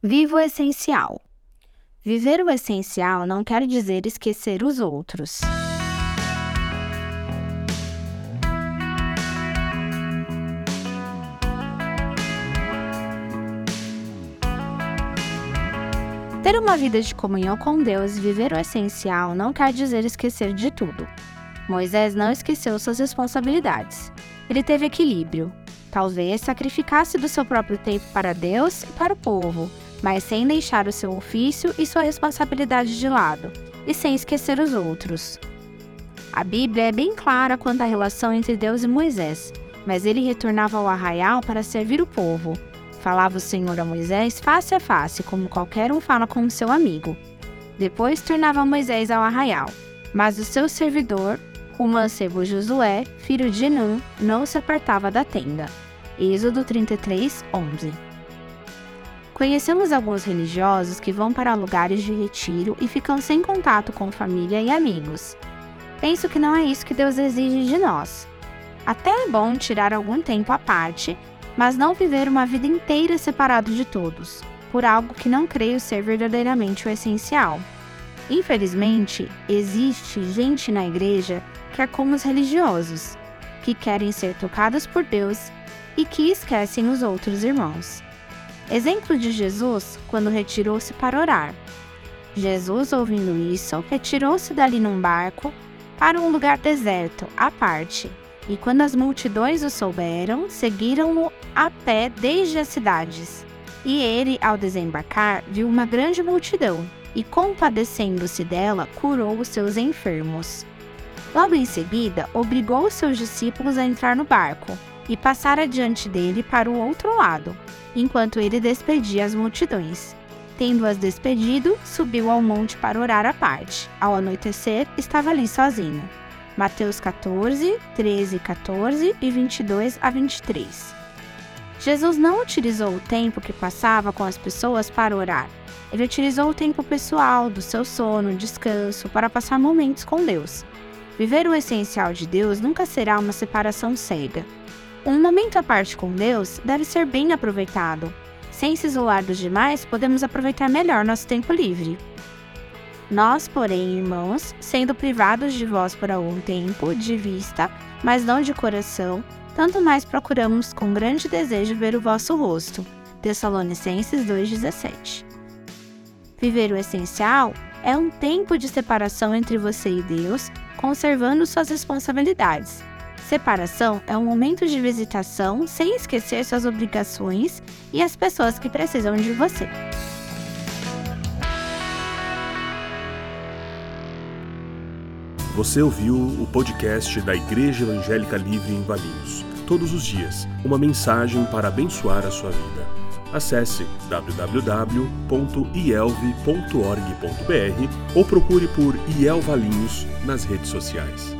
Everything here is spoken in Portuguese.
Viva o essencial. Viver o essencial não quer dizer esquecer os outros. Ter uma vida de comunhão com Deus e viver o essencial não quer dizer esquecer de tudo. Moisés não esqueceu suas responsabilidades. Ele teve equilíbrio. Talvez sacrificasse do seu próprio tempo para Deus e para o povo, mas sem deixar o seu ofício e sua responsabilidade de lado, e sem esquecer os outros. A Bíblia é bem clara quanto à relação entre Deus e Moisés, mas ele retornava ao arraial para servir o povo. Falava o Senhor a Moisés face a face, como qualquer um fala com seu amigo. Depois tornava Moisés ao arraial, mas o seu servidor, o mancebo Josué, filho de Nun, não se apartava da tenda. Êxodo 33, 11 Conhecemos alguns religiosos que vão para lugares de retiro e ficam sem contato com família e amigos. Penso que não é isso que Deus exige de nós. Até é bom tirar algum tempo à parte, mas não viver uma vida inteira separado de todos, por algo que não creio ser verdadeiramente o essencial. Infelizmente, existe gente na igreja que é como os religiosos, que querem ser tocados por Deus e que esquecem os outros irmãos. Exemplo de Jesus quando retirou-se para orar. Jesus, ouvindo isso, retirou-se dali num barco para um lugar deserto, à parte. E quando as multidões o souberam, seguiram-no a pé desde as cidades. E ele, ao desembarcar, viu uma grande multidão e, compadecendo-se dela, curou os seus enfermos. Logo em seguida, obrigou os seus discípulos a entrar no barco e passar adiante dele para o outro lado, enquanto ele despedia as multidões. Tendo-as despedido, subiu ao monte para orar à parte. Ao anoitecer, estava ali sozinho. Mateus 14, 13, 14 e 22 a 23. Jesus não utilizou o tempo que passava com as pessoas para orar. Ele utilizou o tempo pessoal, do seu sono, descanso, para passar momentos com Deus. Viver o essencial de Deus nunca será uma separação cega. Um momento à parte com Deus deve ser bem aproveitado. Sem se isolar dos demais, podemos aproveitar melhor nosso tempo livre. Nós, porém, irmãos, sendo privados de vós por algum tempo, de vista, mas não de coração, tanto mais procuramos com grande desejo ver o vosso rosto. Tessalonicenses 2,17 Viver o essencial é um tempo de separação entre você e Deus, conservando suas responsabilidades, Separação é um momento de visitação sem esquecer suas obrigações e as pessoas que precisam de você. Você ouviu o podcast da Igreja Evangélica Livre em Valinhos. Todos os dias, uma mensagem para abençoar a sua vida. Acesse www.ielve.org.br ou procure por IEL Valinhos nas redes sociais.